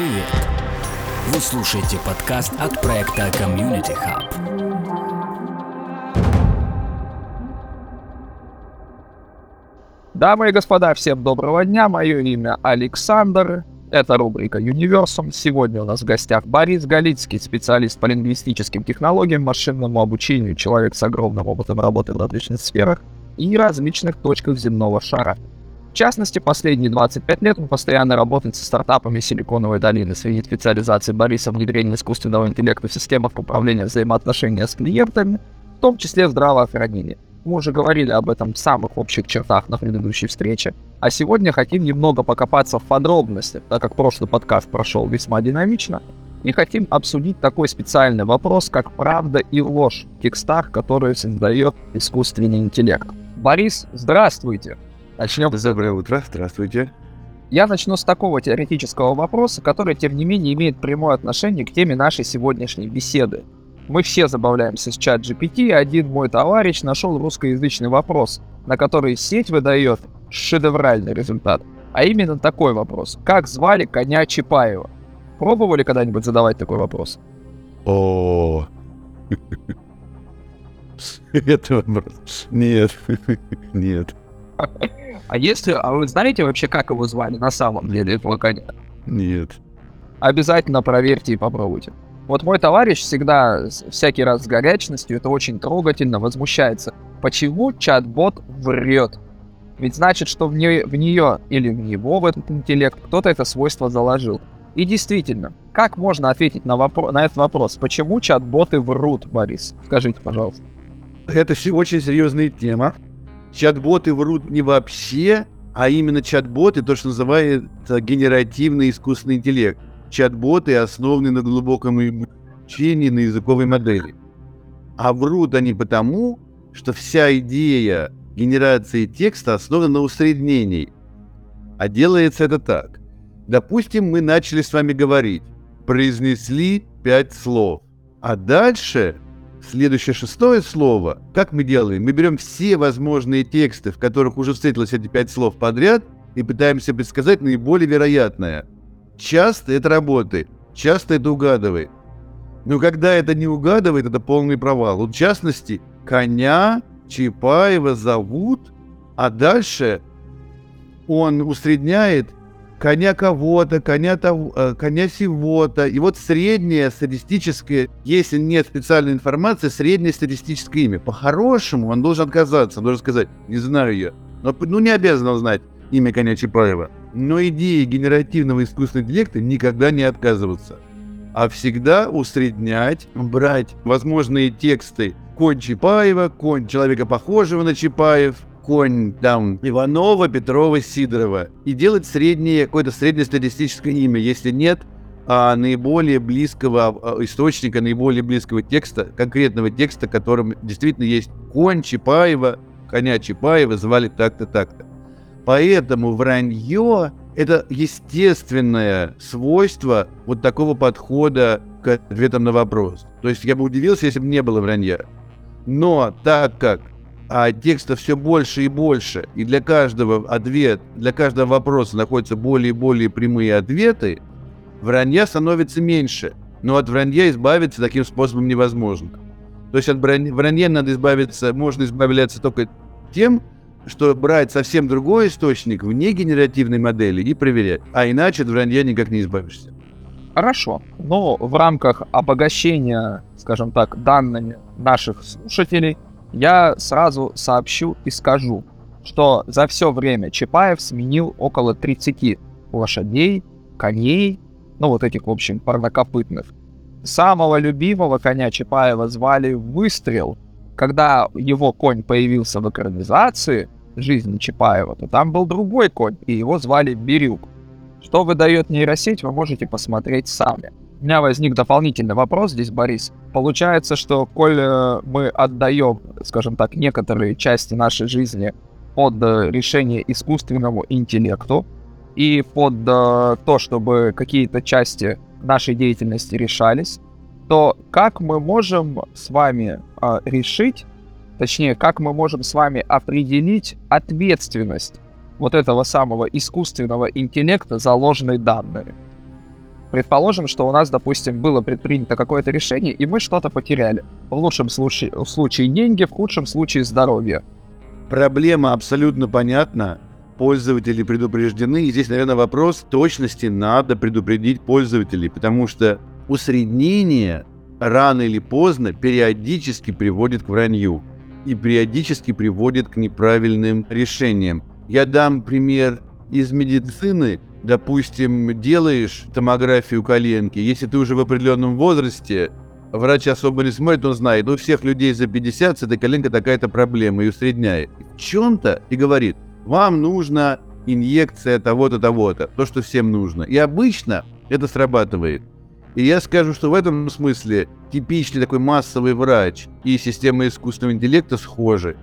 Привет! Вы слушаете подкаст от проекта Community Hub. Дамы и господа, всем доброго дня. Мое имя Александр. Это рубрика Universum. Сегодня у нас в гостях Борис Галицкий, специалист по лингвистическим технологиям, машинному обучению, человек с огромным опытом работы в различных сферах и различных точках земного шара. В частности, последние 25 лет он постоянно работает со стартапами Силиконовой долины. Среди специализаций Бориса внедрение искусственного интеллекта в системах управления взаимоотношения с клиентами, в том числе в здравоохранении. Мы уже говорили об этом в самых общих чертах на предыдущей встрече. А сегодня хотим немного покопаться в подробностях, так как прошлый подкаст прошел весьма динамично, и хотим обсудить такой специальный вопрос, как правда и ложь в текстах, которые создает искусственный интеллект. Борис, здравствуйте! Начнем. Доброе утро, здравствуйте. Я начну с такого теоретического вопроса, который, тем не менее, имеет прямое отношение к теме нашей сегодняшней беседы. Мы все забавляемся с чат GPT, и один мой товарищ нашел русскоязычный вопрос, на который сеть выдает шедевральный результат. А именно такой вопрос. Как звали коня Чапаева? Пробовали когда-нибудь задавать такой вопрос? О, это вопрос. Нет, нет. А если, а вы знаете вообще, как его звали на самом деле, этого коня? Нет. Обязательно проверьте и попробуйте. Вот мой товарищ всегда, всякий раз с горячностью, это очень трогательно, возмущается. Почему чат-бот врет? Ведь значит, что в, не, в нее или в него, в этот интеллект, кто-то это свойство заложил. И действительно, как можно ответить на, вопро- на этот вопрос? Почему чат-боты врут, Борис? Скажите, пожалуйста. Это очень серьезная тема. Чат-боты врут не вообще, а именно чат-боты, то, что называется генеративный искусственный интеллект. Чат-боты основаны на глубоком обучении на языковой модели. А врут они потому, что вся идея генерации текста основана на усреднении. А делается это так. Допустим, мы начали с вами говорить, произнесли пять слов, а дальше Следующее шестое слово. Как мы делаем? Мы берем все возможные тексты, в которых уже встретилось эти пять слов подряд, и пытаемся предсказать наиболее вероятное. Часто это работает, часто это угадывает. Но когда это не угадывает, это полный провал. Вот в частности, коня Чапаева зовут, а дальше он усредняет коня кого-то, коня, того, э, коня сего-то. И вот среднее статистическое, если нет специальной информации, среднее статистическое имя. По-хорошему он должен отказаться, он должен сказать, не знаю я. Но, ну, не обязан знать имя коня Чапаева. Но идеи генеративного искусственного интеллекта никогда не отказываться. А всегда усреднять, брать возможные тексты конь Чапаева, конь человека похожего на Чапаев – конь там Иванова, Петрова, Сидорова и делать среднее, какое-то среднестатистическое имя. Если нет а, наиболее близкого а, источника, наиболее близкого текста, конкретного текста, которым действительно есть конь Чапаева, коня Чапаева звали так-то, так-то. Поэтому вранье – это естественное свойство вот такого подхода к ответам на вопрос. То есть я бы удивился, если бы не было вранья. Но так как а текста все больше и больше, и для каждого ответ, для каждого вопроса находятся более и более прямые ответы, вранья становится меньше. Но от вранья избавиться таким способом невозможно. То есть от вранья надо избавиться, можно избавляться только тем, что брать совсем другой источник вне генеративной модели и проверять. А иначе от вранья никак не избавишься. Хорошо, но в рамках обогащения, скажем так, данными наших слушателей – я сразу сообщу и скажу, что за все время Чапаев сменил около 30 лошадей, коней, ну вот этих, в общем, парнокопытных. Самого любимого коня Чапаева звали Выстрел. Когда его конь появился в экранизации жизни Чапаева, то там был другой конь, и его звали Бирюк. Что выдает нейросеть, вы можете посмотреть сами. У меня возник дополнительный вопрос здесь, Борис. Получается, что коль э, мы отдаем, скажем так, некоторые части нашей жизни под э, решение искусственному интеллекту и под э, то, чтобы какие-то части нашей деятельности решались, то как мы можем с вами решить, точнее, как мы можем с вами определить ответственность вот этого самого искусственного интеллекта за ложные данные? Предположим, что у нас, допустим, было предпринято какое-то решение, и мы что-то потеряли. В лучшем случае, в случае деньги, в худшем случае здоровье. Проблема абсолютно понятна. Пользователи предупреждены. И здесь, наверное, вопрос точности надо предупредить пользователей, потому что усреднение рано или поздно периодически приводит к вранью и периодически приводит к неправильным решениям. Я дам пример из медицины. Допустим, делаешь томографию коленки, если ты уже в определенном возрасте, врач особо не смотрит, он знает, у всех людей за 50 с этой коленкой такая-то проблема и усредняет. В чем-то и говорит, вам нужна инъекция того-то, того-то, то, что всем нужно. И обычно это срабатывает. И я скажу, что в этом смысле типичный такой массовый врач и система искусственного интеллекта схожи.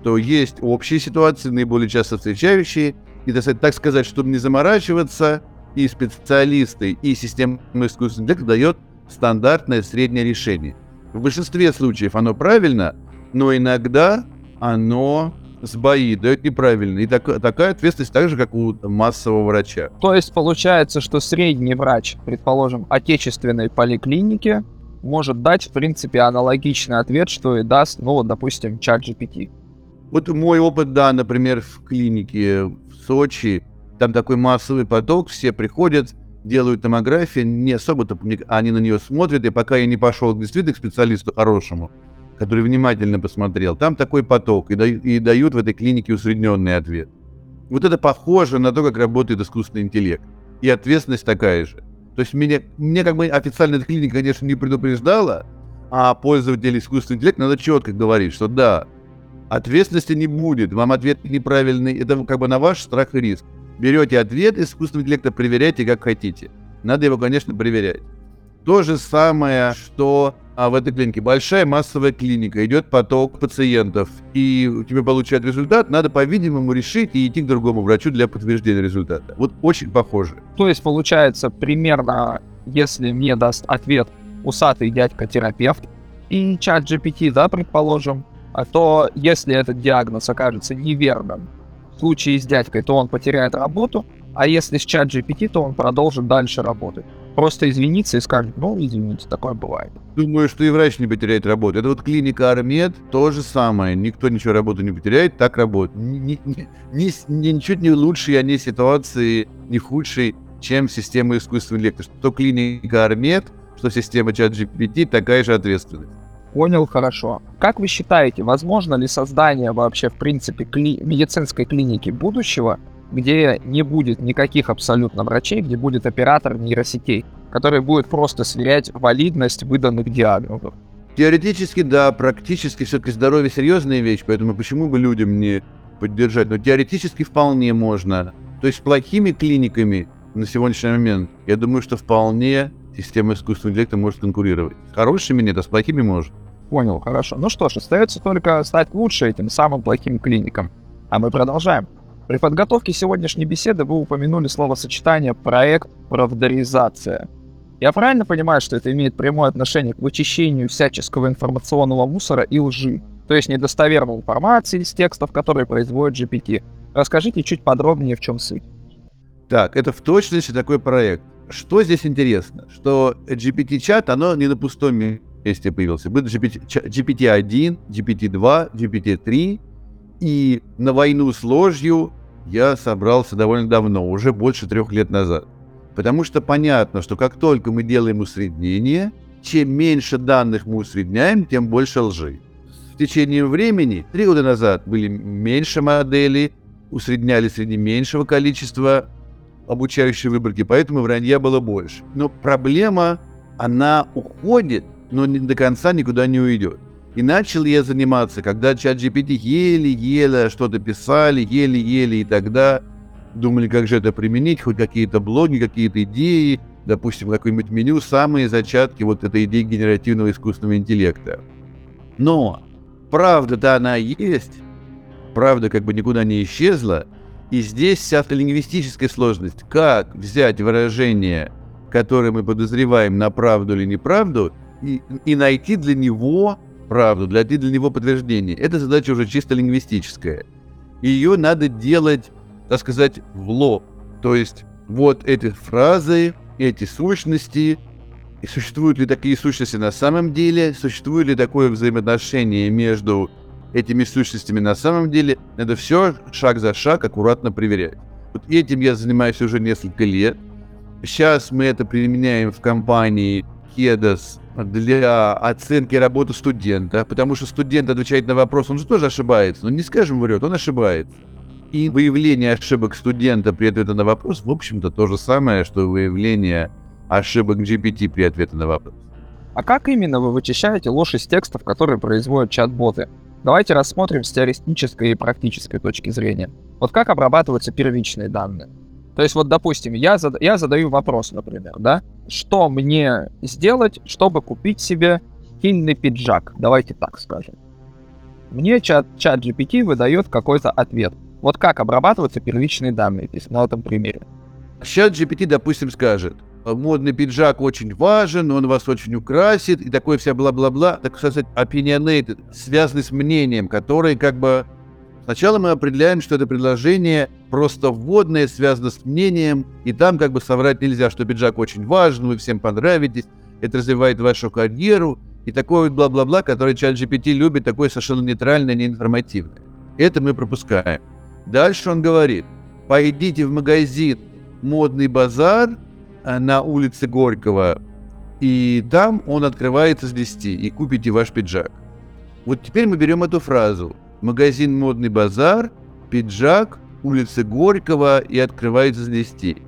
Что есть общие ситуации, наиболее часто встречающие, и, так сказать, чтобы не заморачиваться, и специалисты, и система искусственного интеллекта дает стандартное среднее решение. В большинстве случаев оно правильно, но иногда оно сбоит, дает неправильно. И так, такая ответственность так же, как у массового врача. То есть получается, что средний врач, предположим, отечественной поликлиники, может дать, в принципе, аналогичный ответ, что и даст, ну, вот, допустим, чат GPT. Вот мой опыт, да, например, в клинике в Сочи, там такой массовый поток, все приходят, делают томографию, не особо-то они на нее смотрят, и пока я не пошел действительно к специалисту хорошему, который внимательно посмотрел, там такой поток, и, дают, и дают в этой клинике усредненный ответ. Вот это похоже на то, как работает искусственный интеллект. И ответственность такая же. То есть меня, мне как бы официально эта клиника, конечно, не предупреждала, а пользователь искусственного интеллекта надо четко говорить, что да, ответственности не будет, вам ответ неправильный, это как бы на ваш страх и риск. Берете ответ искусственного интеллекта, проверяйте как хотите. Надо его, конечно, проверять. То же самое, что а в этой клинике большая массовая клиника, идет поток пациентов, и у тебя получают результат, надо, по-видимому, решить и идти к другому врачу для подтверждения результата. Вот очень похоже. То есть, получается, примерно, если мне даст ответ усатый дядька-терапевт и чат GPT, да, предположим, а то если этот диагноз окажется неверным, в случае с дядькой, то он потеряет работу, а если с чат GPT, то он продолжит дальше работать просто извиниться и скажет, ну, извините, такое бывает. Думаю, что и врач не потеряет работу. Это вот клиника Армед, то же самое. Никто ничего работу не потеряет, так работает. Ни, ни, ни, ни, ничуть не лучшей они ситуации, не худшей, чем система искусственного интеллекта. Что клиника Армед, что система чат GPT, такая же ответственность. Понял, хорошо. Как вы считаете, возможно ли создание вообще, в принципе, кли- медицинской клиники будущего, где не будет никаких абсолютно врачей, где будет оператор нейросетей, который будет просто сверять валидность выданных диагнозов. Теоретически, да, практически все-таки здоровье серьезная вещь, поэтому почему бы людям не поддержать? Но теоретически вполне можно. То есть с плохими клиниками на сегодняшний момент, я думаю, что вполне система искусственного интеллекта может конкурировать. С хорошими нет, а с плохими может. Понял, хорошо. Ну что ж, остается только стать лучше этим самым плохим клиникам. А мы продолжаем. При подготовке сегодняшней беседы вы упомянули словосочетание «проект правдаризация». Я правильно понимаю, что это имеет прямое отношение к вычищению всяческого информационного мусора и лжи, то есть недостоверной информации из текстов, которые производит GPT? Расскажите чуть подробнее, в чем суть. Так, это в точности такой проект. Что здесь интересно? Что GPT-чат, оно не на пустом месте появился. Был GPT, GPT-1, GPT-2, GPT-3, и на войну с ложью я собрался довольно давно, уже больше трех лет назад. Потому что понятно, что как только мы делаем усреднение, чем меньше данных мы усредняем, тем больше лжи. В течение времени, три года назад, были меньше моделей, усредняли среди меньшего количества обучающей выборки, поэтому вранья было больше. Но проблема, она уходит, но не до конца никуда не уйдет. И начал я заниматься, когда чат GPT еле-еле что-то писали, еле-еле, и тогда думали, как же это применить, хоть какие-то блоги, какие-то идеи, допустим, какое-нибудь меню, самые зачатки вот этой идеи генеративного искусственного интеллекта. Но правда-то она есть, правда как бы никуда не исчезла, и здесь вся лингвистическая сложность. Как взять выражение, которое мы подозреваем на правду или неправду, и, и найти для него правду, для, для него подтверждение. Это задача уже чисто лингвистическая. Ее надо делать, так сказать, в лоб. То есть вот эти фразы эти сущности, и существуют ли такие сущности на самом деле, существует ли такое взаимоотношение между этими сущностями на самом деле, надо все шаг за шаг аккуратно проверять. Вот этим я занимаюсь уже несколько лет. Сейчас мы это применяем в компании Кедос для оценки работы студента, потому что студент отвечает на вопрос, он же тоже ошибается, но не скажем врет, он ошибается. И выявление ошибок студента при ответе на вопрос, в общем-то, то же самое, что выявление ошибок GPT при ответе на вопрос. А как именно вы вычищаете ложь из текстов, которые производят чат-боты? Давайте рассмотрим с теоретической и практической точки зрения. Вот как обрабатываются первичные данные? То есть вот, допустим, я, зад... я задаю вопрос, например, да? Что мне сделать, чтобы купить себе стильный пиджак? Давайте так скажем. Мне чат, чат GPT выдает какой-то ответ. Вот как обрабатываются первичные данные здесь, на этом примере. Чат GPT, допустим, скажет, модный пиджак очень важен, он вас очень украсит, и такое вся бла-бла-бла, так сказать, opinionated, связанный с мнением, который как бы Сначала мы определяем, что это предложение просто вводное, связано с мнением, и там как бы соврать нельзя, что пиджак очень важен, вы всем понравитесь, это развивает вашу карьеру, и такое вот бла-бла-бла, которое чат GPT любит, такое совершенно нейтральное, неинформативное. Это мы пропускаем. Дальше он говорит, пойдите в магазин «Модный базар» на улице Горького, и там он открывается с 10, и купите ваш пиджак. Вот теперь мы берем эту фразу – магазин «Модный базар», пиджак, улица Горького и открывается 10.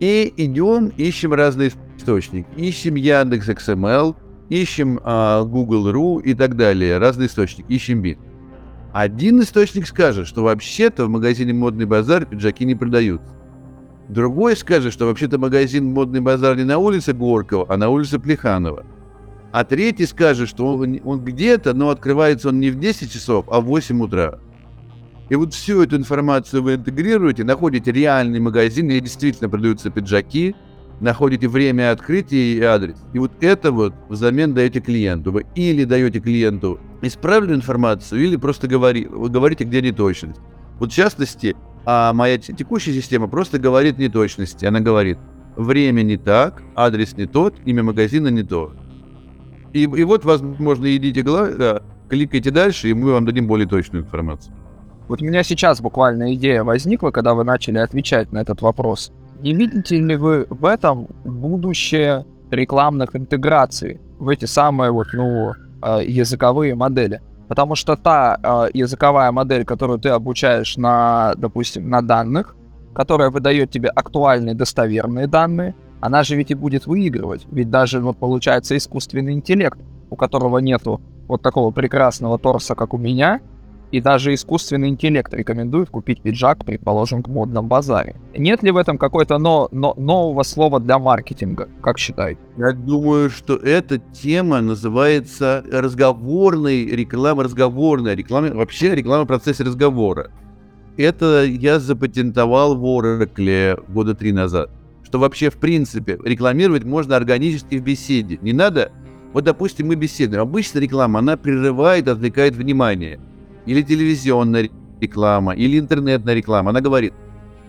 И идем, ищем разные источники. Ищем Яндекс XML, ищем а, Google.ru и так далее. Разные источники. Ищем бит. Один источник скажет, что вообще-то в магазине «Модный базар» пиджаки не продаются. Другой скажет, что вообще-то магазин «Модный базар» не на улице Горького, а на улице Плеханова. А третий скажет, что он, он где-то, но открывается он не в 10 часов, а в 8 утра. И вот всю эту информацию вы интегрируете, находите реальный магазин, где действительно продаются пиджаки, находите время открытия и адрес. И вот это вот взамен даете клиенту. Вы или даете клиенту исправленную информацию, или просто говори, вы говорите, где неточность. Вот в частности, а моя текущая система просто говорит неточности. Она говорит, время не так, адрес не тот, имя магазина не то. И, и вот, возможно, идите, да, кликайте дальше, и мы вам дадим более точную информацию. Вот у меня сейчас буквально идея возникла, когда вы начали отвечать на этот вопрос. Не видите ли вы в этом будущее рекламных интеграций в эти самые вот, ну, а, языковые модели? Потому что та э, языковая модель, которую ты обучаешь на, допустим, на данных, которая выдает тебе актуальные достоверные данные, она же ведь и будет выигрывать. Ведь даже вот получается искусственный интеллект, у которого нету вот такого прекрасного торса, как у меня, и даже искусственный интеллект рекомендует купить пиджак, предположим, в модном базаре. Нет ли в этом какой-то но, но, нового слова для маркетинга, как считаете? Я думаю, что эта тема называется разговорной реклама, разговорная реклама, вообще реклама в процессе разговора. Это я запатентовал в Oracle года три назад что вообще в принципе рекламировать можно органически в беседе. Не надо, вот допустим мы беседуем, обычно реклама, она прерывает, отвлекает внимание. Или телевизионная реклама, или интернетная реклама. Она говорит,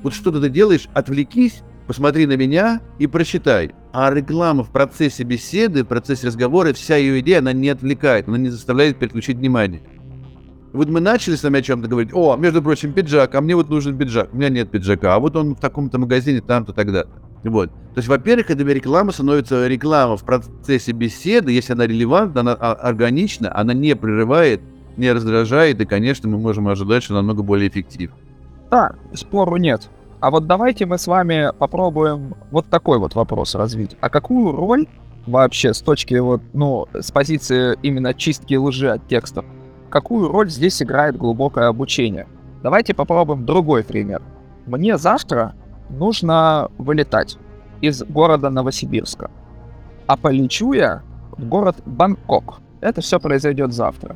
вот что ты делаешь, отвлекись, посмотри на меня и прочитай. А реклама в процессе беседы, в процессе разговора, вся ее идея, она не отвлекает, она не заставляет переключить внимание. Вот мы начали с вами о чем-то говорить. О, между прочим, пиджак, а мне вот нужен пиджак. У меня нет пиджака, а вот он в таком-то магазине там-то тогда-то. Вот. То есть, во-первых, эта реклама становится реклама в процессе беседы, если она релевантна, она органична, она не прерывает, не раздражает, и, конечно, мы можем ожидать, что намного более эффективно. Да, спору нет. А вот давайте мы с вами попробуем вот такой вот вопрос развить. А какую роль вообще с точки вот, ну, с позиции именно чистки лжи от текстов, какую роль здесь играет глубокое обучение? Давайте попробуем другой пример. Мне завтра нужно вылетать из города Новосибирска. А полечу я в город Бангкок. Это все произойдет завтра.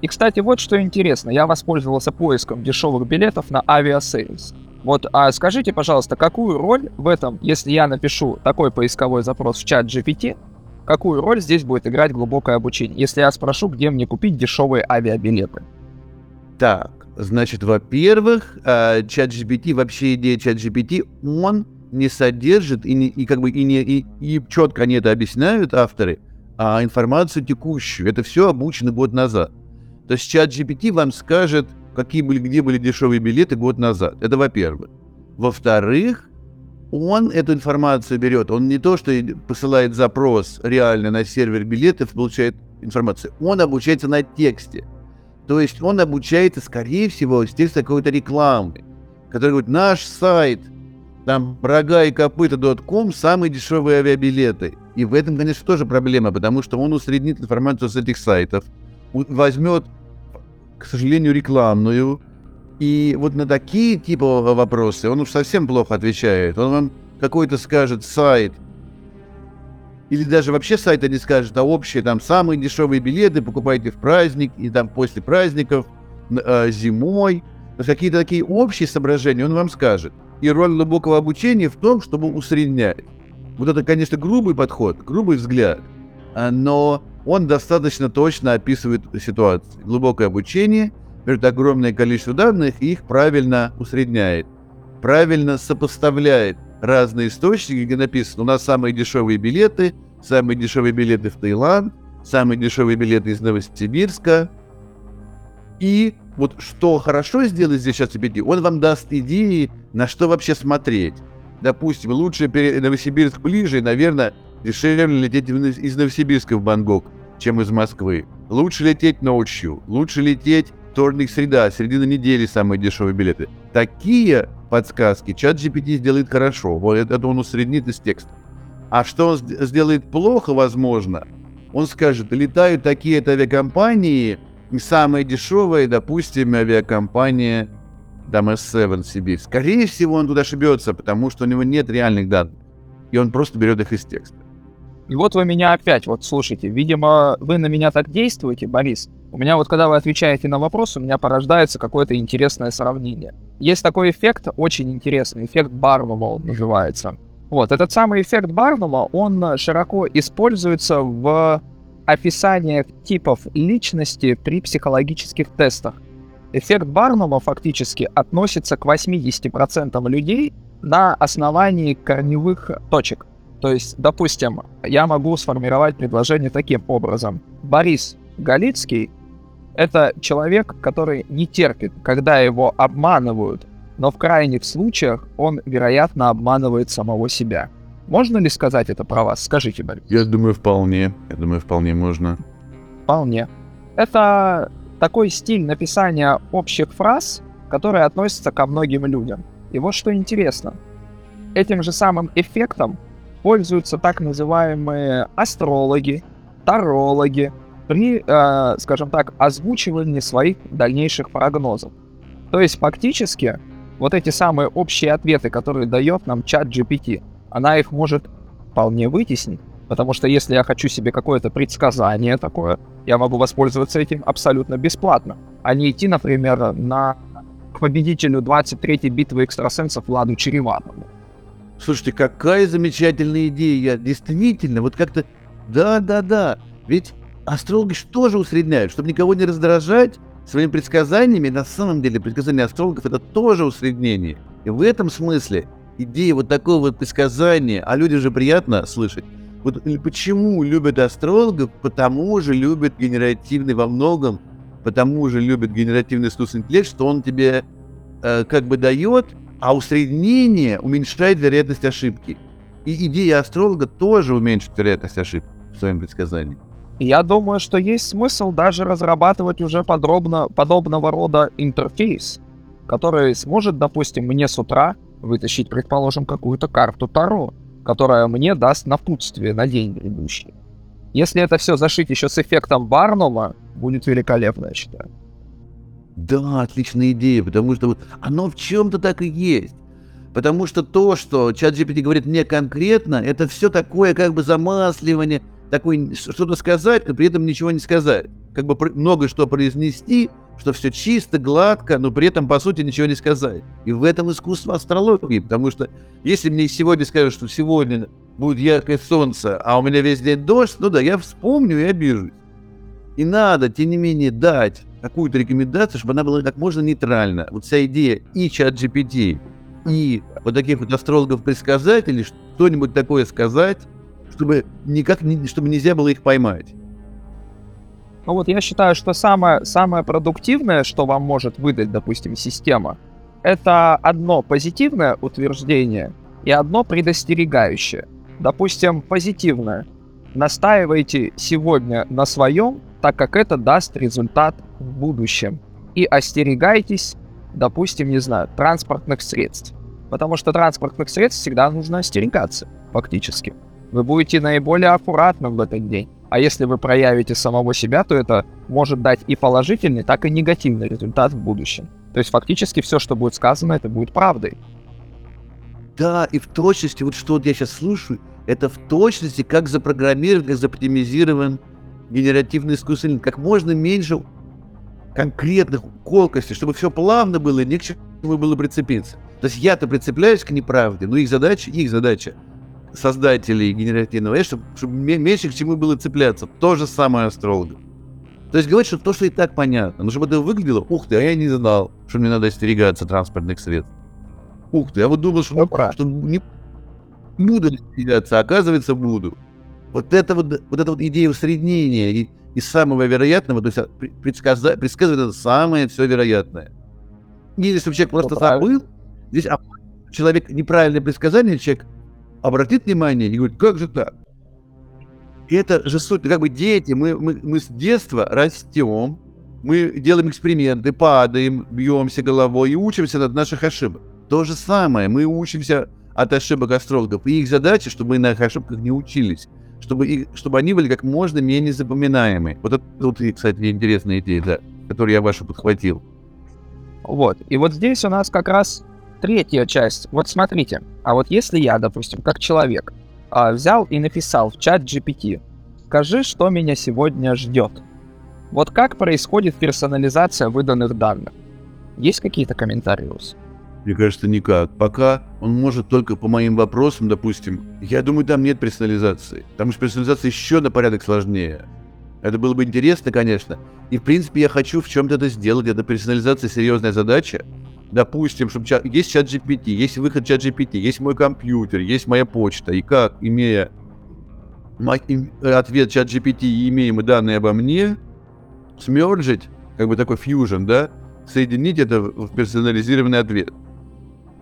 И, кстати, вот что интересно. Я воспользовался поиском дешевых билетов на авиасейлс. Вот, а скажите, пожалуйста, какую роль в этом, если я напишу такой поисковой запрос в ChatGPT, какую роль здесь будет играть глубокое обучение, если я спрошу, где мне купить дешевые авиабилеты? Так, Значит, во-первых, э, чат GPT, вообще идея чат GPT, он не содержит и, не, и как бы и, не, и, и четко они это объясняют, авторы, а информацию текущую. Это все обучено год назад. То есть чат GPT вам скажет, какие были, где были дешевые билеты год назад. Это во-первых. Во-вторых, он эту информацию берет. Он не то, что посылает запрос реально на сервер билетов, получает информацию. Он обучается на тексте. То есть он обучается, скорее всего, текста какой-то рекламы, который говорит, наш сайт, там, рога и копыта.ком, самые дешевые авиабилеты. И в этом, конечно, тоже проблема, потому что он усреднит информацию с этих сайтов, возьмет, к сожалению, рекламную, и вот на такие типа вопросы он уж совсем плохо отвечает. Он вам какой-то скажет сайт, или даже вообще сайта не скажет, а общие там самые дешевые билеты покупайте в праздник и там после праздников, э, зимой. Какие-то такие общие соображения он вам скажет. И роль глубокого обучения в том, чтобы усреднять. Вот это, конечно, грубый подход, грубый взгляд, а, но он достаточно точно описывает ситуацию. Глубокое обучение берет огромное количество данных и их правильно усредняет, правильно сопоставляет разные источники, где написано, у нас самые дешевые билеты, самые дешевые билеты в Таиланд, самые дешевые билеты из Новосибирска. И вот что хорошо сделать здесь сейчас GPT, он вам даст идеи, на что вообще смотреть. Допустим, лучше Новосибирск ближе, наверное, дешевле лететь из Новосибирска в Бангкок, чем из Москвы. Лучше лететь ночью, лучше лететь вторник, среда, середина недели самые дешевые билеты. Такие подсказки чат GPT сделает хорошо, вот это он усреднит из текста. А что он сделает плохо, возможно, он скажет, летают такие-то авиакомпании, самые дешевые, допустим, авиакомпания там S7 Сибирь. Скорее всего, он туда ошибется, потому что у него нет реальных данных. И он просто берет их из текста. И вот вы меня опять, вот слушайте, видимо, вы на меня так действуете, Борис. У меня вот, когда вы отвечаете на вопрос, у меня порождается какое-то интересное сравнение. Есть такой эффект, очень интересный, эффект Барнума он называется. Вот, этот самый эффект Барнума, он широко используется в описаниях типов личности при психологических тестах. Эффект Барнума фактически относится к 80% людей на основании корневых точек. То есть, допустим, я могу сформировать предложение таким образом. Борис Галицкий — это человек, который не терпит, когда его обманывают, но в крайних случаях он, вероятно, обманывает самого себя. Можно ли сказать это про вас? Скажите, Борис. Я думаю, вполне. Я думаю, вполне можно. Вполне. Это такой стиль написания общих фраз, которые относятся ко многим людям. И вот что интересно. Этим же самым эффектом пользуются так называемые астрологи, тарологи при, э, скажем так, озвучивании своих дальнейших прогнозов. То есть фактически вот эти самые общие ответы, которые дает нам чат GPT, она их может вполне вытеснить. Потому что если я хочу себе какое-то предсказание такое, я могу воспользоваться этим абсолютно бесплатно, а не идти, например, на к победителю 23-й битвы экстрасенсов Владу Череватову. Слушайте, какая замечательная идея. Действительно, вот как-то... Да-да-да. Ведь астрологи что же усредняют? Чтобы никого не раздражать своими предсказаниями, на самом деле предсказания астрологов это тоже усреднение. И в этом смысле идея вот такого вот предсказания, а людям же приятно слышать. Вот почему любят астрологов? Потому же любят генеративный во многом, потому же любят генеративный искусственный интеллект, что он тебе э, как бы дает а усреднение уменьшает вероятность ошибки. И идея астролога тоже уменьшит вероятность ошибки в своем предсказании. Я думаю, что есть смысл даже разрабатывать уже подробно подобного рода интерфейс, который сможет, допустим, мне с утра вытащить, предположим, какую-то карту Таро, которая мне даст напутствие на день грядущий. Если это все зашить еще с эффектом Барнума, будет великолепно, я считаю. Да, отличная идея, потому что вот оно в чем-то так и есть. Потому что то, что чат GPT говорит мне конкретно, это все такое как бы замасливание, такое что-то сказать, но при этом ничего не сказать. Как бы много что произнести, что все чисто, гладко, но при этом, по сути, ничего не сказать. И в этом искусство астрологии, потому что если мне сегодня скажут, что сегодня будет яркое солнце, а у меня весь день дождь, ну да, я вспомню и обижусь. И надо, тем не менее, дать какую-то рекомендацию, чтобы она была как можно нейтральна. Вот вся идея и чат GPT, и вот таких вот астрологов-предсказателей что-нибудь такое сказать, чтобы никак чтобы нельзя было их поймать. Ну вот я считаю, что самое, самое продуктивное, что вам может выдать, допустим, система, это одно позитивное утверждение и одно предостерегающее. Допустим, позитивное. Настаивайте сегодня на своем, так как это даст результат в будущем. И остерегайтесь, допустим, не знаю, транспортных средств. Потому что транспортных средств всегда нужно остерегаться, фактически. Вы будете наиболее аккуратным в этот день. А если вы проявите самого себя, то это может дать и положительный, так и негативный результат в будущем. То есть фактически все, что будет сказано, это будет правдой. Да, и в точности, вот что я сейчас слушаю, это в точности как запрограммирован, как заоптимизирован генеративный искусственный как можно меньше конкретных колкостей, чтобы все плавно было, и не к чему было прицепиться. То есть я-то прицепляюсь к неправде, но их задача, их задача создателей генеративного чтобы, чтобы меньше к чему было цепляться. То же самое астрологов. То есть говорить, что то, что и так понятно, но чтобы это выглядело, ух ты, а я не знал, что мне надо остерегаться транспортных средств. Ух ты, я вот думал, что, ну, что не буду остерегаться, а оказывается буду. Вот это вот, вот эта вот идея усреднения и, и самого вероятного, то есть а, предсказать, предсказывать это самое все вероятное. И если человек просто забыл, здесь а, человек неправильное предсказание, человек обратит внимание и говорит, как же так? Это же суть, как бы дети, мы, мы, мы с детства растем, мы делаем эксперименты, падаем, бьемся головой и учимся от наших ошибок. То же самое, мы учимся от ошибок астрологов. И их задача, чтобы мы на их ошибках не учились, чтобы, их, чтобы они были как можно менее запоминаемые. Вот это, вот, кстати, интересная идея, да, которую я вашу подхватил. Вот. И вот здесь у нас как раз третья часть. Вот смотрите, а вот если я, допустим, как человек, а, взял и написал в чат GPT, скажи, что меня сегодня ждет. Вот как происходит персонализация выданных данных? Есть какие-то комментарии у вас? Мне кажется, никак. Пока он может только по моим вопросам, допустим. Я думаю, там нет персонализации. Потому что персонализация еще на порядок сложнее. Это было бы интересно, конечно. И, в принципе, я хочу в чем-то это сделать. Это персонализация серьезная задача допустим, чтобы чат, есть чат GPT, есть выход чат GPT, есть мой компьютер, есть моя почта, и как, имея ответ чат GPT и имеемые данные обо мне, смерджить, как бы такой фьюжн, да, соединить это в персонализированный ответ.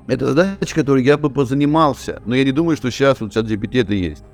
Это задача, которой я бы позанимался, но я не думаю, что сейчас вот чат GPT это есть.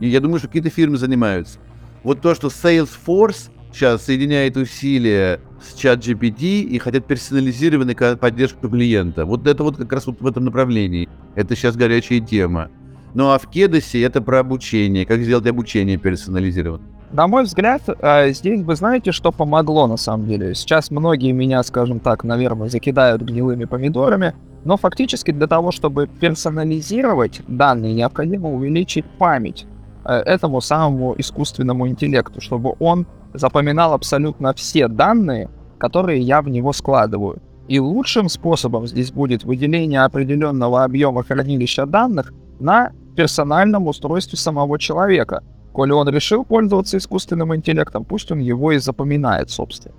И я думаю, что какие-то фирмы занимаются. Вот то, что Salesforce сейчас соединяет усилия с чат GPT и хотят персонализированной поддержку клиента. Вот это вот как раз вот в этом направлении. Это сейчас горячая тема. Ну а в Кедосе это про обучение. Как сделать обучение персонализированным? На мой взгляд, э, здесь вы знаете, что помогло на самом деле. Сейчас многие меня, скажем так, наверное, закидают гнилыми помидорами, но фактически для того, чтобы персонализировать данные, необходимо увеличить память э, этому самому искусственному интеллекту, чтобы он запоминал абсолютно все данные, которые я в него складываю. И лучшим способом здесь будет выделение определенного объема хранилища данных на персональном устройстве самого человека. Коли он решил пользоваться искусственным интеллектом, пусть он его и запоминает, собственно.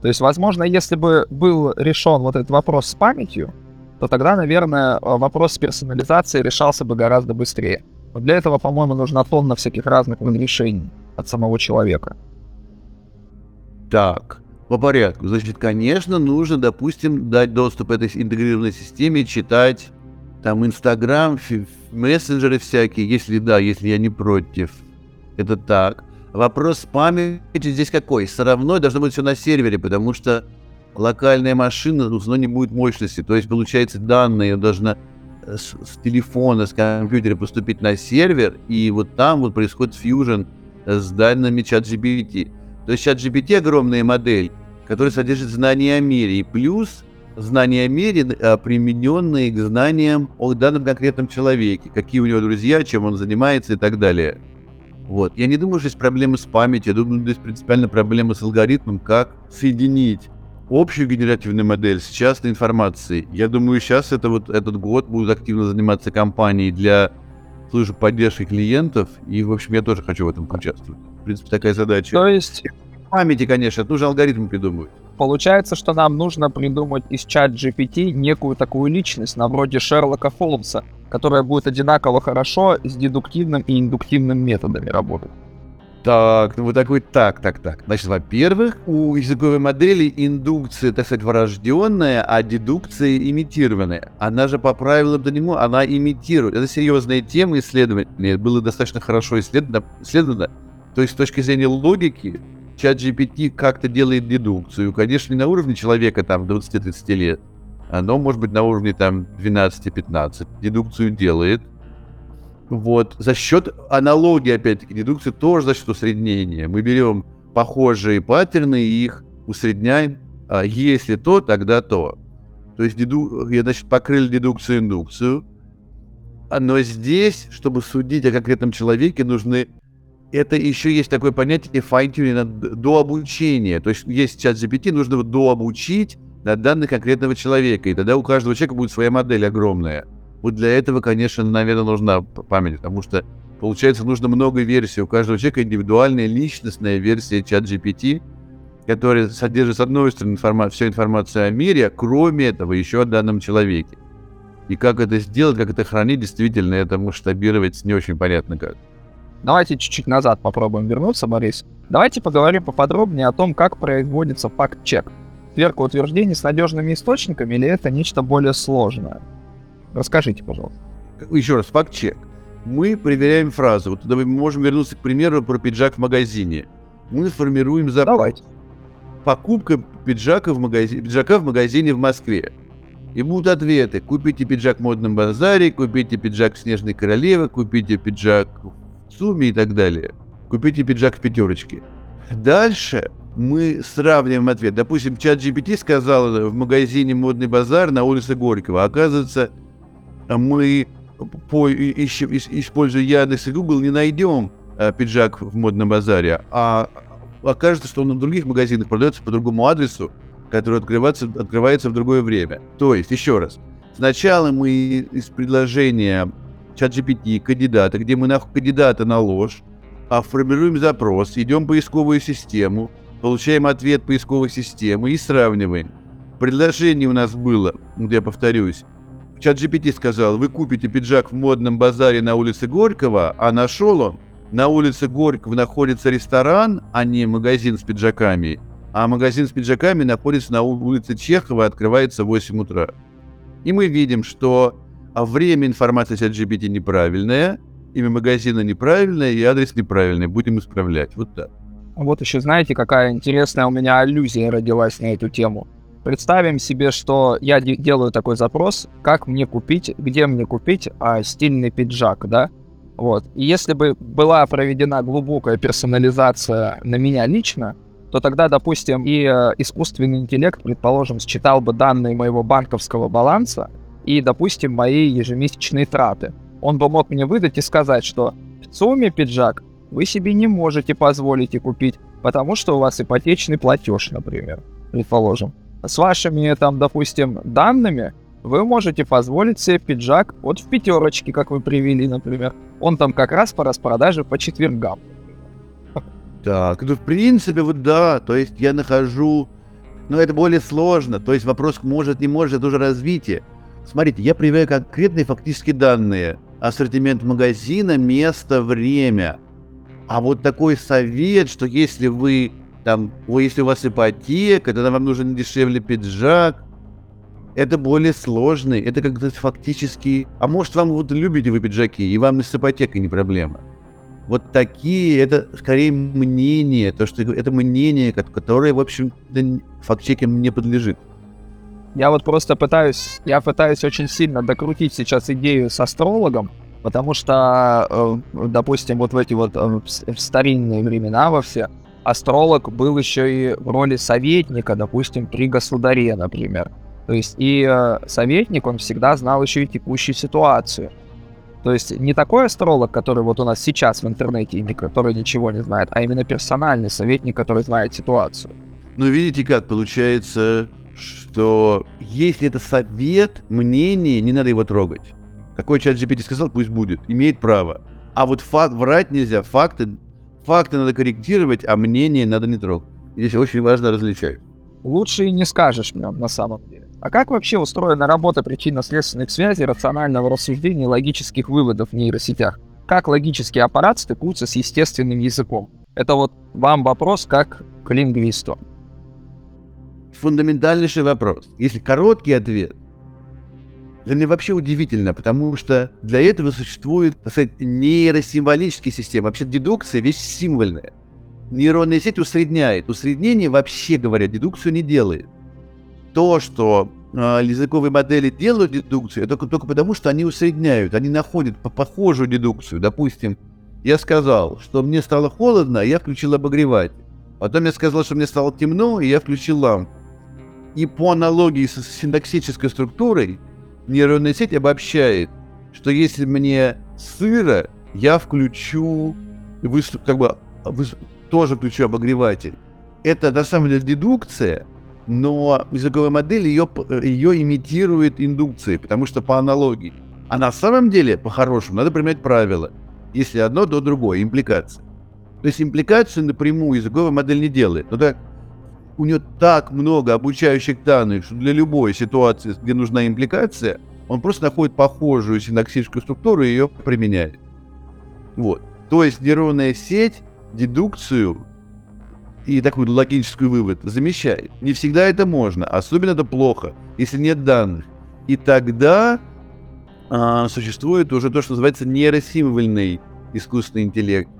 То есть, возможно, если бы был решен вот этот вопрос с памятью, то тогда, наверное, вопрос с персонализацией решался бы гораздо быстрее. Но для этого, по-моему, нужна тонна всяких разных разрешений от самого человека. Так, по порядку. Значит, конечно, нужно, допустим, дать доступ этой интегрированной системе, читать там Инстаграм, мессенджеры всякие, если да, если я не против. Это так. Вопрос с памятью здесь какой? Все равно должно быть все на сервере, потому что локальная машина, ну, не будет мощности. То есть, получается, данные должна с, с телефона, с компьютера поступить на сервер, и вот там вот происходит фьюжн с данными чат GPT. То есть чат GPT огромная модель, которая содержит знания о мире, и плюс знания о мире, а, примененные к знаниям о данном конкретном человеке, какие у него друзья, чем он занимается и так далее. Вот. Я не думаю, что есть проблемы с памятью, я думаю, здесь принципиально проблема с алгоритмом, как соединить общую генеративную модель с частной информацией. Я думаю, сейчас это вот этот год будут активно заниматься компании для службы поддержки клиентов, и, в общем, я тоже хочу в этом участвовать. В принципе, такая задача. То есть... Памяти, конечно, это нужно алгоритм придумывать. Получается, что нам нужно придумать из чат GPT некую такую личность, на вроде Шерлока Холмса, которая будет одинаково хорошо с дедуктивным и индуктивным методами работать. Так, ну вот такой, так, так, так. Значит, во-первых, у языковой модели индукция, так сказать, врожденная, а дедукция имитированная. Она же по правилам нему, она имитирует. Это серьезная тема исследования, было достаточно хорошо исследовано. исследовано. То есть с точки зрения логики, чат GPT как-то делает дедукцию. Конечно, не на уровне человека там 20-30 лет, но может быть на уровне там 12-15. Дедукцию делает, вот. За счет аналогии, опять-таки, дедукции тоже за счет усреднения. Мы берем похожие паттерны и их усредняем. А если то, тогда то. То есть деду... я, значит, покрыли дедукцию индукцию. А, но здесь, чтобы судить о конкретном человеке, нужны... Это еще есть такое понятие fine до обучения. То есть есть чат GPT, нужно дообучить на данных конкретного человека. И тогда у каждого человека будет своя модель огромная. Вот для этого, конечно, наверное, нужна память, потому что, получается, нужно много версий. У каждого человека индивидуальная личностная версия чат GPT, которая содержит, с одной стороны, информа- всю информацию о мире, а кроме этого еще о данном человеке. И как это сделать, как это хранить, действительно, это масштабировать не очень понятно как. Давайте чуть-чуть назад попробуем вернуться, Борис. Давайте поговорим поподробнее о том, как производится факт-чек. Сверка утверждений с надежными источниками или это нечто более сложное? Расскажите, пожалуйста. Еще раз, факт-чек. Мы проверяем фразу. Вот мы можем вернуться к примеру про пиджак в магазине. Мы формируем запрос. Давайте. Покупка пиджака в, магазине, пиджака в магазине в Москве. И будут ответы. Купите пиджак в модном базаре, купите пиджак в Снежной Королеве, купите пиджак в Сумме и так далее. Купите пиджак в пятерочке. Дальше мы сравниваем ответ. Допустим, чат GPT сказал в магазине «Модный базар» на улице Горького. Оказывается, мы, по, ищем, используя Яндекс и Google, не найдем а, пиджак в модном базаре, а окажется, что он на других магазинах продается по другому адресу, который открывается, открывается в другое время. То есть, еще раз, сначала мы из предложения чат GPT кандидата, где мы нахуй кандидата на ложь, а формируем запрос, идем в поисковую систему, получаем ответ поисковой системы и сравниваем. Предложение у нас было, я повторюсь, Чат сказал, вы купите пиджак в модном базаре на улице Горького, а нашел он, на улице Горького находится ресторан, а не магазин с пиджаками, а магазин с пиджаками находится на улице Чехова открывается в 8 утра. И мы видим, что время информации чат GPT неправильное, имя магазина неправильное и адрес неправильный. Будем исправлять. Вот так. Вот еще знаете, какая интересная у меня аллюзия родилась на эту тему. Представим себе, что я делаю такой запрос, как мне купить, где мне купить а, стильный пиджак, да? Вот. И если бы была проведена глубокая персонализация на меня лично, то тогда, допустим, и э, искусственный интеллект, предположим, считал бы данные моего банковского баланса и, допустим, мои ежемесячные траты. Он бы мог мне выдать и сказать, что в сумме пиджак вы себе не можете позволить и купить, потому что у вас ипотечный платеж, например, предположим с вашими, там, допустим, данными, вы можете позволить себе пиджак вот в пятерочке, как вы привели, например. Он там как раз по распродаже по четвергам. Так, ну в принципе, вот да, то есть я нахожу, но это более сложно, то есть вопрос может, не может, это уже развитие. Смотрите, я проверяю конкретные фактические данные. Ассортимент магазина, место, время. А вот такой совет, что если вы там, если у вас ипотека, тогда вам нужен дешевле пиджак. Это более сложный, это как-то фактически... А может, вам вот любите вы пиджаки, и вам с ипотекой не проблема. Вот такие, это скорее мнение, то, что это мнение, которое, в общем, факт-чекам не подлежит. Я вот просто пытаюсь, я пытаюсь очень сильно докрутить сейчас идею с астрологом, потому что, э, допустим, вот в эти вот э, в старинные времена во все, астролог был еще и в роли советника, допустим, при государе, например. То есть и э, советник, он всегда знал еще и текущую ситуацию. То есть не такой астролог, который вот у нас сейчас в интернете, который ничего не знает, а именно персональный советник, который знает ситуацию. Ну, видите как, получается, что если это совет, мнение, не надо его трогать. Какой чат GPT сказал, пусть будет, имеет право. А вот факт, врать нельзя, факты Факты надо корректировать, а мнение надо не трогать. Здесь очень важно различать. лучше и не скажешь мне на самом деле. А как вообще устроена работа причинно-следственных связей, рационального рассуждения и логических выводов в нейросетях? Как логический аппарат стыкуется с естественным языком? Это вот вам вопрос как к лингвисту. Фундаментальнейший вопрос. Если короткий ответ, для меня вообще удивительно, потому что для этого существует, так сказать, нейросимволические системы. Вообще дедукция вещь символьная. Нейронная сеть усредняет. Усреднение, вообще говоря, дедукцию не делает. То, что э, языковые модели делают дедукцию, это только, только потому, что они усредняют, они находят по похожую дедукцию. Допустим, я сказал, что мне стало холодно, я включил обогреватель. Потом я сказал, что мне стало темно, и я включил лампу. И по аналогии с синтаксической структурой, нейронная сеть обобщает, что если мне сыро, я включу, как бы, тоже включу обогреватель. Это на самом деле дедукция, но языковая модель ее, ее имитирует индукцией, потому что по аналогии. А на самом деле, по-хорошему, надо применять правила. Если одно, то другое, импликация. То есть импликацию напрямую языковая модель не делает. Но так у нее так много обучающих данных, что для любой ситуации, где нужна импликация, он просто находит похожую синтаксическую структуру и ее применяет. Вот. То есть нейронная сеть дедукцию и такой логический вывод замещает. Не всегда это можно, особенно это плохо, если нет данных. И тогда а, существует уже то, что называется нейросимвольный искусственный интеллект.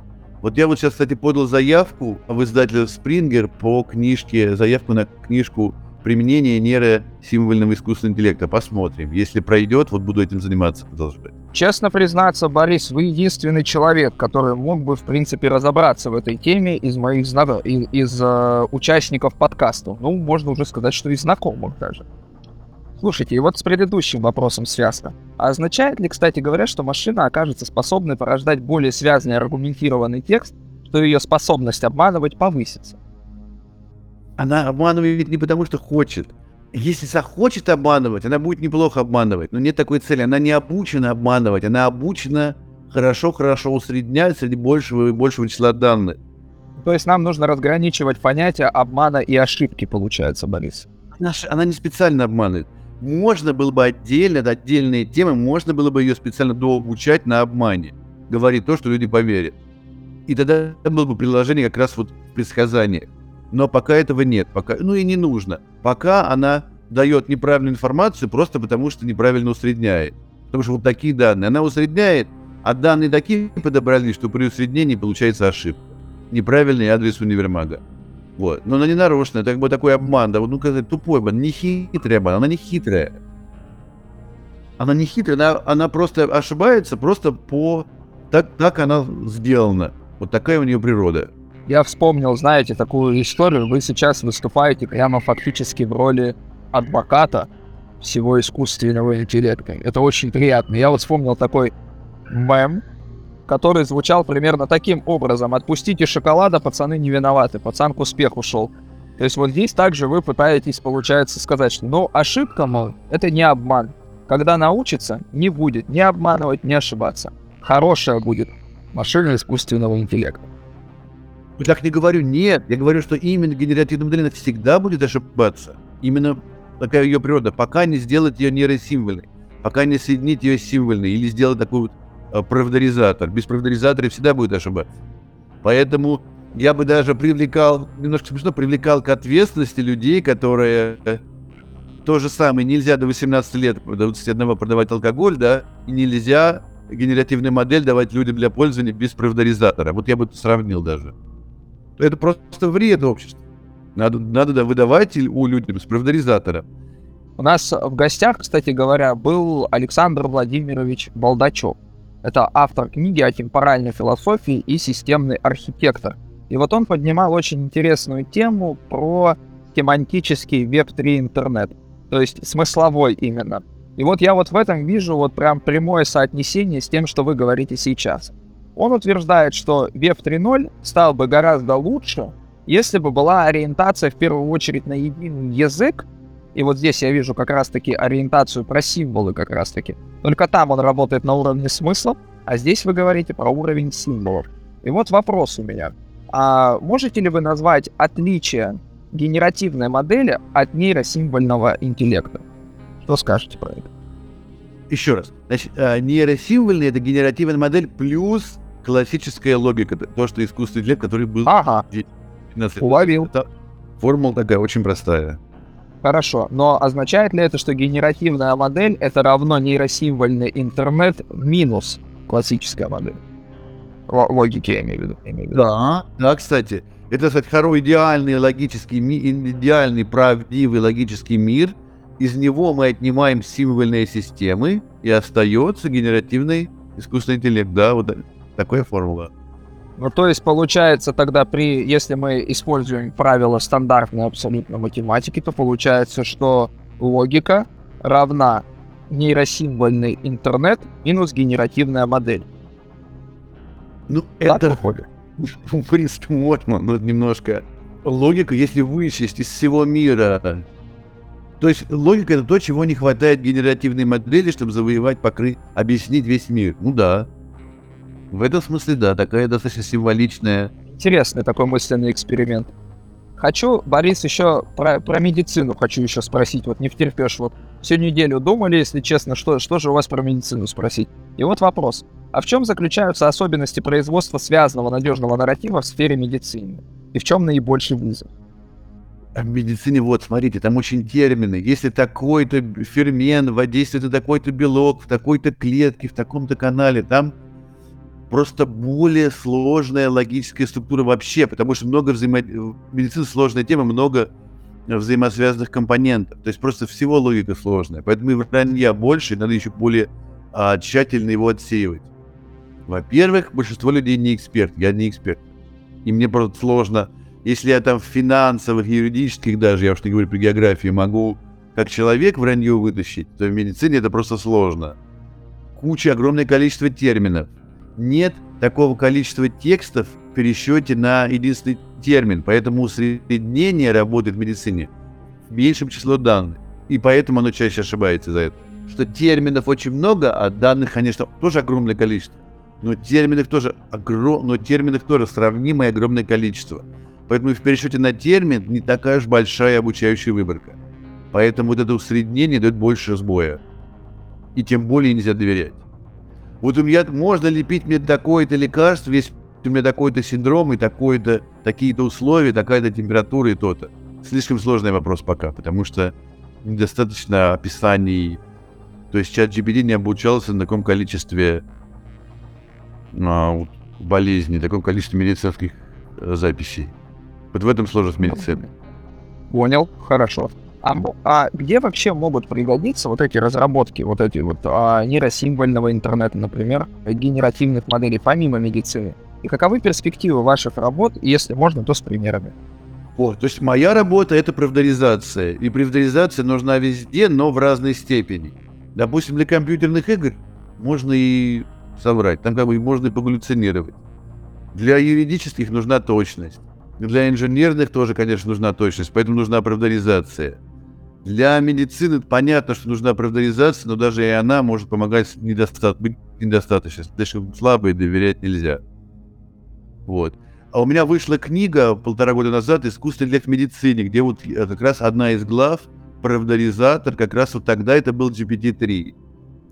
Вот я вот сейчас, кстати, подал заявку в издатель Springer по книжке, заявку на книжку применения нейросимвольного искусственного интеллекта. Посмотрим. Если пройдет, вот буду этим заниматься продолжать. Честно признаться, Борис, вы единственный человек, который мог бы, в принципе, разобраться в этой теме из моих знакомых, из, из э, участников подкаста. Ну, можно уже сказать, что и знакомых даже. Слушайте, и вот с предыдущим вопросом связка. А означает ли, кстати говоря, что машина окажется способной порождать более связанный аргументированный текст, что ее способность обманывать повысится? Она обманывает не потому, что хочет. Если захочет обманывать, она будет неплохо обманывать, но нет такой цели. Она не обучена обманывать, она обучена хорошо-хорошо усреднять среди большего и большего числа данных. То есть нам нужно разграничивать понятия обмана и ошибки, получается, Борис. Она, она не специально обманывает можно было бы отдельно, это отдельные темы, можно было бы ее специально дообучать на обмане. Говорить то, что люди поверят. И тогда было бы приложение как раз вот в предсказаниях. Но пока этого нет, пока, ну и не нужно. Пока она дает неправильную информацию просто потому, что неправильно усредняет. Потому что вот такие данные. Она усредняет, а данные такие подобрались, что при усреднении получается ошибка. Неправильный адрес универмага. Вот. Но она не нарочно, как бы такой обман, да, ну сказать, тупой обман, не хитрый обман, она не хитрая. Она не хитрая, она, она просто ошибается просто по... Так, так она сделана. Вот такая у нее природа. Я вспомнил, знаете, такую историю. Вы сейчас выступаете прямо фактически в роли адвоката всего искусственного интеллекта. Это очень приятно. Я вот вспомнил такой мем, который звучал примерно таким образом. «Отпустите шоколада, пацаны не виноваты, пацан к успеху шел». То есть вот здесь также вы пытаетесь, получается, сказать, что ну ошибка, мол, это не обман. Когда научится, не будет ни обманывать, ни ошибаться. Хорошая будет машина искусственного интеллекта. Я так не говорю, нет. Я говорю, что именно генеративная модель всегда будет ошибаться. Именно такая ее природа. Пока не сделать ее нейросимвольной. Пока не соединить ее с символьной. Или сделать такую вот правдоризатор. Без правдоризатора всегда будет ошибаться. Поэтому я бы даже привлекал, немножко смешно, привлекал к ответственности людей, которые э, то же самое, нельзя до 18 лет, до 21 продавать алкоголь, да, и нельзя генеративную модель давать людям для пользования без правдоризатора. Вот я бы это сравнил даже. Это просто вред обществу. Надо, надо выдавать у людей с правдоризатора. У нас в гостях, кстати говоря, был Александр Владимирович Балдачев. Это автор книги о темпоральной философии и системный архитектор. И вот он поднимал очень интересную тему про тематический веб-3 интернет, то есть смысловой именно. И вот я вот в этом вижу вот прям прямое соотнесение с тем, что вы говорите сейчас. Он утверждает, что Web 3.0 стал бы гораздо лучше, если бы была ориентация в первую очередь на единый язык, и вот здесь я вижу как раз-таки ориентацию про символы как раз-таки. Только там он работает на уровне смысла, а здесь вы говорите про уровень символов. И вот вопрос у меня. А можете ли вы назвать отличия генеративная модель от нейросимвольного интеллекта. Что скажете про это? Еще раз. Значит, а, нейросимвольный — это генеративная модель плюс классическая логика. То, что искусственный интеллект, который был... Ага, уловил. Это формула такая очень простая. Хорошо, но означает ли это, что генеративная модель это равно нейросимвольный интернет минус классическая модель? Л- логики я имею в виду. я имею в виду. Да, да, кстати. Это, кстати, хоро- идеальный логический идеальный правдивый логический мир. Из него мы отнимаем символьные системы, и остается генеративный искусственный интеллект. Да, вот такая формула. Ну, то есть, получается, тогда при, если мы используем правила стандартной абсолютно математики, то получается, что логика равна нейросимвольный интернет минус генеративная модель. Ну, Так это выходит. в принципе, можно, но немножко. Логика, если вычесть из всего мира. То есть логика это то, чего не хватает генеративной модели, чтобы завоевать, покрыть, объяснить весь мир. Ну да. В этом смысле, да, такая достаточно символичная. Интересный такой мысленный эксперимент. Хочу, Борис, еще про, про медицину хочу еще спросить. Вот не втерпешь. Вот всю неделю думали, если честно, что, что же у вас про медицину спросить. И вот вопрос. А в чем заключаются особенности производства связанного надежного нарратива в сфере медицины? И в чем наибольший вызов? А в медицине, вот, смотрите, там очень термины. Если такой-то фермент воздействует на такой-то белок, в такой-то клетке, в таком-то канале, там просто более сложная логическая структура вообще, потому что много взаимо... в медицине сложная тема, много взаимосвязанных компонентов. То есть просто всего логика сложная. Поэтому и вранья больше, и надо еще более а, тщательно его отсеивать. Во-первых, большинство людей не эксперт. Я не эксперт. И мне просто сложно если я там в финансовых, юридических даже, я уж не говорю про географию, могу как человек вранье вытащить, то в медицине это просто сложно. Куча, огромное количество терминов. Нет такого количества текстов в пересчете на единственный термин, поэтому усреднение работает в медицине в меньшем число данных. И поэтому оно чаще ошибается за это. Что терминов очень много, а данных, конечно, тоже огромное количество. Но терминов тоже, огром... но терминов тоже сравнимое огромное количество. Поэтому в пересчете на термин не такая уж большая обучающая выборка. Поэтому вот это усреднение дает больше сбоя. И тем более нельзя доверять. Вот у меня можно лепить мне такое-то лекарство, если у меня такой-то синдром и такой-то, такие-то условия, такая-то температура и то-то. Слишком сложный вопрос пока, потому что недостаточно описаний. То есть чат GPT не обучался на таком количестве а, болезней, таком количестве медицинских э, записей. Вот в этом сложность медицины. Понял, хорошо. А, а где вообще могут пригодиться вот эти разработки, вот эти вот а, нейросимвольного интернета, например, генеративных моделей, помимо медицины? И каковы перспективы ваших работ, если можно, то с примерами? Вот, то есть моя работа это правдоризация. И правдоризация нужна везде, но в разной степени. Допустим, для компьютерных игр можно и соврать, там как бы можно и погаллюцинировать. Для юридических нужна точность. Для инженерных тоже, конечно, нужна точность, поэтому нужна правдоризация. Для медицины понятно, что нужна правдоризация, но даже и она может помогать недоста- быть недостаточно. Слишком слабой доверять нельзя. Вот. А у меня вышла книга полтора года назад «Искусственный интеллект в медицине», где вот э, как раз одна из глав, правдоризатор, как раз вот тогда это был GPT-3.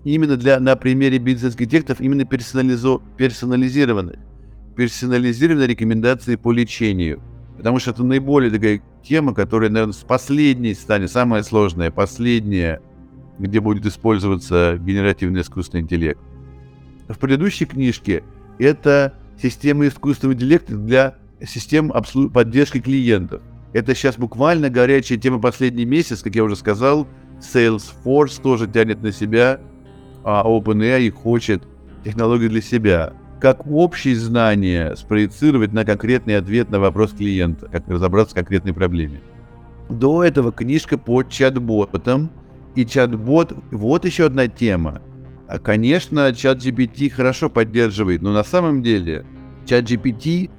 Именно для, на примере текстов, именно персонализо, персонализированные рекомендации по лечению. Потому что это наиболее такая тема, которая, наверное, с последней станет, самая сложная, последняя, где будет использоваться генеративный искусственный интеллект. В предыдущей книжке это система искусственного интеллекта для систем обслуг... поддержки клиентов. Это сейчас буквально горячая тема последний месяц, как я уже сказал. Salesforce тоже тянет на себя, а OpenAI хочет технологию для себя как общие знания спроецировать на конкретный ответ на вопрос клиента, как разобраться в конкретной проблеме. До этого книжка по чат-ботам, и чат-бот, вот еще одна тема. А, конечно, чат GPT хорошо поддерживает, но на самом деле чат GPT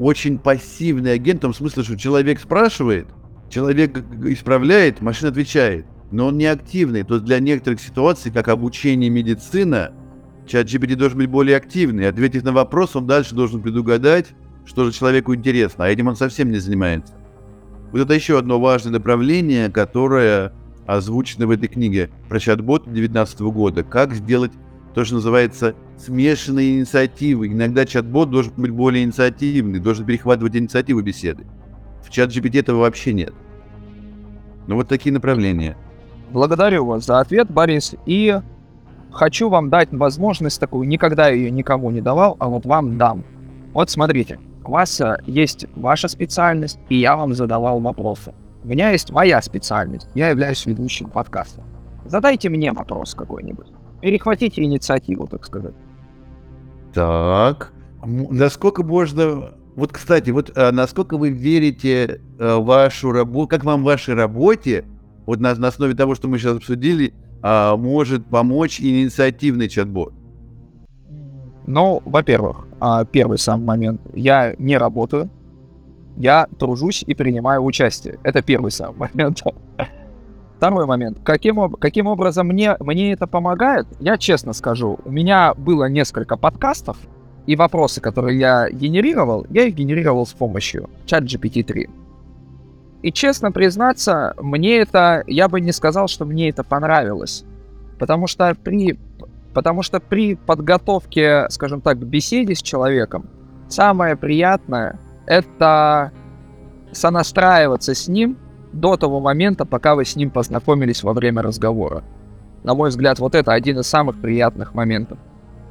очень пассивный агент, в том смысле, что человек спрашивает, человек исправляет, машина отвечает, но он не активный. То есть для некоторых ситуаций, как обучение медицина, Чат GPT должен быть более активный. Ответив на вопрос, он дальше должен предугадать, что же человеку интересно, а этим он совсем не занимается. Вот это еще одно важное направление, которое озвучено в этой книге про чат-бот 2019 года. Как сделать то, что называется смешанные инициативы. Иногда чат-бот должен быть более инициативный, должен перехватывать инициативу беседы. В чат GPT этого вообще нет. Ну вот такие направления. Благодарю вас за ответ, Борис. И хочу вам дать возможность такую, никогда ее никому не давал, а вот вам дам. Вот смотрите, у вас э, есть ваша специальность, и я вам задавал вопросы. У меня есть моя специальность, я являюсь ведущим подкаста. Задайте мне вопрос какой-нибудь. Перехватите инициативу, так сказать. Так, насколько можно... Вот, кстати, вот а, насколько вы верите а, вашу работу, как вам в вашей работе, вот на, на основе того, что мы сейчас обсудили, а, может помочь инициативный чат-бот? Ну, во-первых, а, первый сам момент. Я не работаю. Я тружусь и принимаю участие. Это первый сам момент. Второй момент. Каким, каким образом мне, мне это помогает? Я честно скажу, у меня было несколько подкастов, и вопросы, которые я генерировал, я их генерировал с помощью чат GPT-3. И честно признаться, мне это, я бы не сказал, что мне это понравилось. Потому что при, потому что при подготовке, скажем так, к беседе с человеком, самое приятное это сонастраиваться с ним до того момента, пока вы с ним познакомились во время разговора. На мой взгляд, вот это один из самых приятных моментов.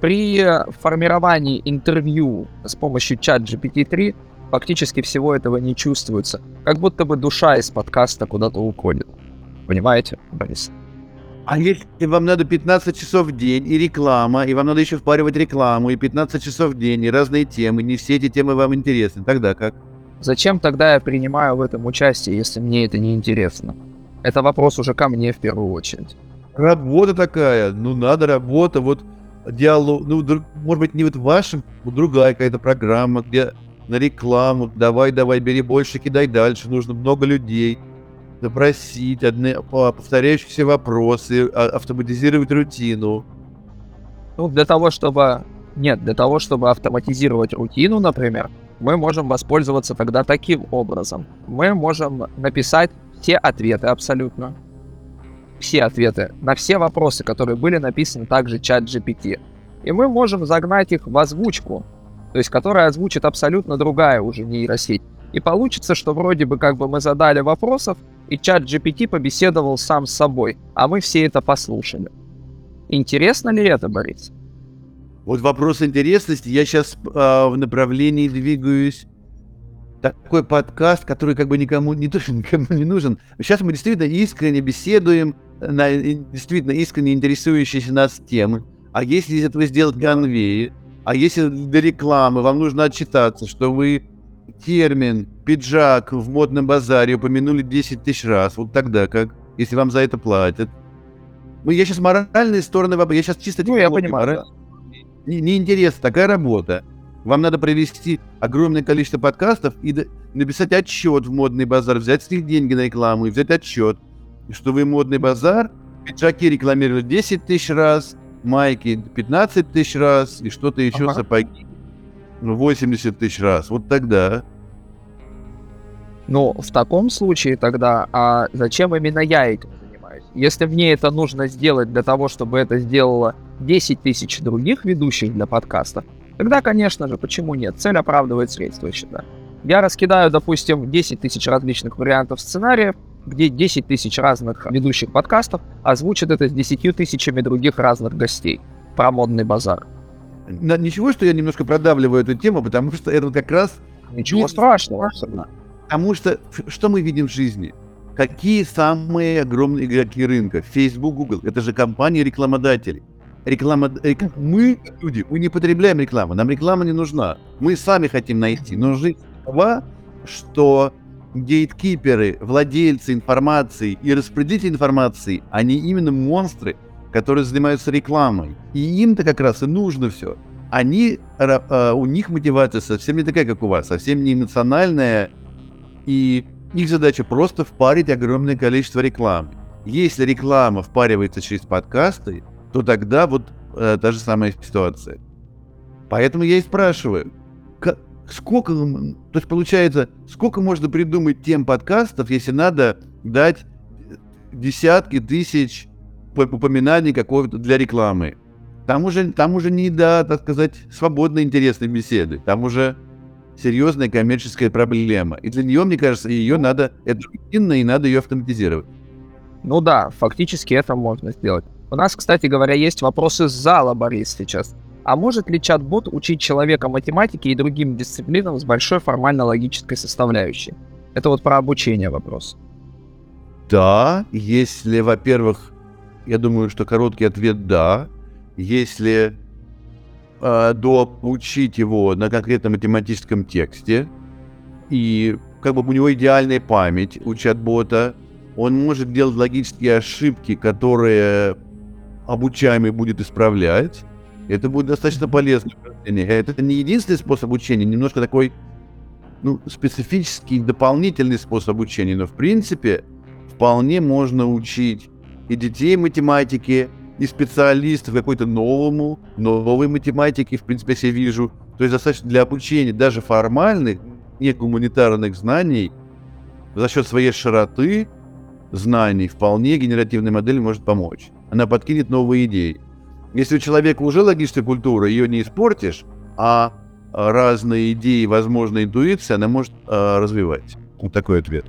При формировании интервью с помощью чат GPT-3 фактически всего этого не чувствуется. Как будто бы душа из подкаста куда-то уходит. Понимаете, Борис? А если вам надо 15 часов в день и реклама, и вам надо еще впаривать рекламу, и 15 часов в день, и разные темы, не все эти темы вам интересны, тогда как? Зачем тогда я принимаю в этом участие, если мне это не интересно? Это вопрос уже ко мне в первую очередь. Работа такая, ну надо работа, вот диалог, ну, может быть, не вот вашим, вот другая какая-то программа, где на рекламу, давай, давай, бери больше, кидай дальше, нужно много людей, допросить, одни, повторяющиеся вопросы, а, автоматизировать рутину. Ну, для того, чтобы... Нет, для того, чтобы автоматизировать рутину, например, мы можем воспользоваться тогда таким образом. Мы можем написать все ответы абсолютно. Все ответы на все вопросы, которые были написаны также чат GPT. И мы можем загнать их в озвучку, то есть которая озвучит абсолютно другая уже нейросеть. И получится, что вроде бы как бы мы задали вопросов, и чат GPT побеседовал сам с собой, а мы все это послушали. Интересно ли это, Борис? Вот вопрос интересности. Я сейчас э, а, в направлении двигаюсь. Такой подкаст, который как бы никому не, тоже никому не нужен. Сейчас мы действительно искренне беседуем на действительно искренне интересующиеся нас темы. А если из этого сделать конвейер, а если для рекламы вам нужно отчитаться, что вы термин «пиджак» в модном базаре упомянули 10 тысяч раз, вот тогда как? Если вам за это платят. Ну, я сейчас моральные стороны, я сейчас чисто... Ну, я понимаю, не, Неинтересно, такая работа. Вам надо провести огромное количество подкастов и написать отчет в модный базар, взять с них деньги на рекламу и взять отчет, что вы модный базар, пиджаки рекламировали 10 тысяч раз, майки 15 тысяч раз и что-то еще ага. сапоги 80 тысяч раз. Вот тогда. Ну, в таком случае тогда, а зачем именно я этим занимаюсь? Если мне это нужно сделать для того, чтобы это сделало 10 тысяч других ведущих для подкаста, тогда, конечно же, почему нет? Цель оправдывает средства, я считаю. Я раскидаю, допустим, 10 тысяч различных вариантов сценариев, где 10 тысяч разных ведущих подкастов озвучат это с 10 тысячами других разных гостей про модный базар. Ничего, что я немножко продавливаю эту тему, потому что это как раз... Ничего страшного. Потому что что мы видим в жизни? Какие самые огромные игроки рынка? Facebook, Google. Это же компании рекламодателей. Реклама... Мы, люди, мы не потребляем рекламу. Нам реклама не нужна. Мы сами хотим найти. Но жизнь такова, что гейткиперы, владельцы информации и распределители информации, они именно монстры, которые занимаются рекламой. И им-то как раз и нужно все. Они, а, у них мотивация совсем не такая, как у вас, совсем не эмоциональная, и их задача просто впарить огромное количество рекламы. Если реклама впаривается через подкасты, то тогда вот э, та же самая ситуация. Поэтому я и спрашиваю, сколько, то есть получается, сколько можно придумать тем подкастов, если надо дать десятки тысяч по- упоминаний какого-то для рекламы. Там уже, там уже не до, так сказать, свободно интересной беседы. Там уже серьезная коммерческая проблема. И для нее, мне кажется, ее надо, это рутинно, и надо ее автоматизировать. Ну да, фактически это можно сделать. У нас, кстати говоря, есть вопросы с зала, Борис, сейчас. А может ли чат-бот учить человека математике и другим дисциплинам с большой формально-логической составляющей? Это вот про обучение вопрос. Да, если, во-первых, я думаю, что короткий ответ да. Если э, доучить его на конкретном математическом тексте, и как бы у него идеальная память у чат-бота, он может делать логические ошибки, которые обучаемый будет исправлять. Это будет достаточно полезно. Это не единственный способ обучения, немножко такой ну, специфический, дополнительный способ обучения, но в принципе вполне можно учить и детей математике, и специалистов какой-то новому, новой математике, в принципе, я себе вижу. То есть достаточно для обучения даже формальных, не гуманитарных знаний, за счет своей широты знаний вполне генеративная модель может помочь. Она подкинет новые идеи. Если у человека уже логическая культура, ее не испортишь, а разные идеи, возможно, интуиция, она может э, развивать. Вот такой ответ.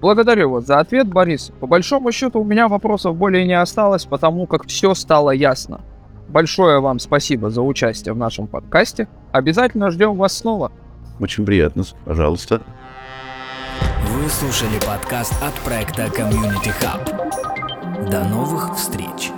Благодарю вас за ответ, Борис. По большому счету у меня вопросов более не осталось, потому как все стало ясно. Большое вам спасибо за участие в нашем подкасте. Обязательно ждем вас снова. Очень приятно, пожалуйста. Вы слушали подкаст от проекта Community Hub. До новых встреч!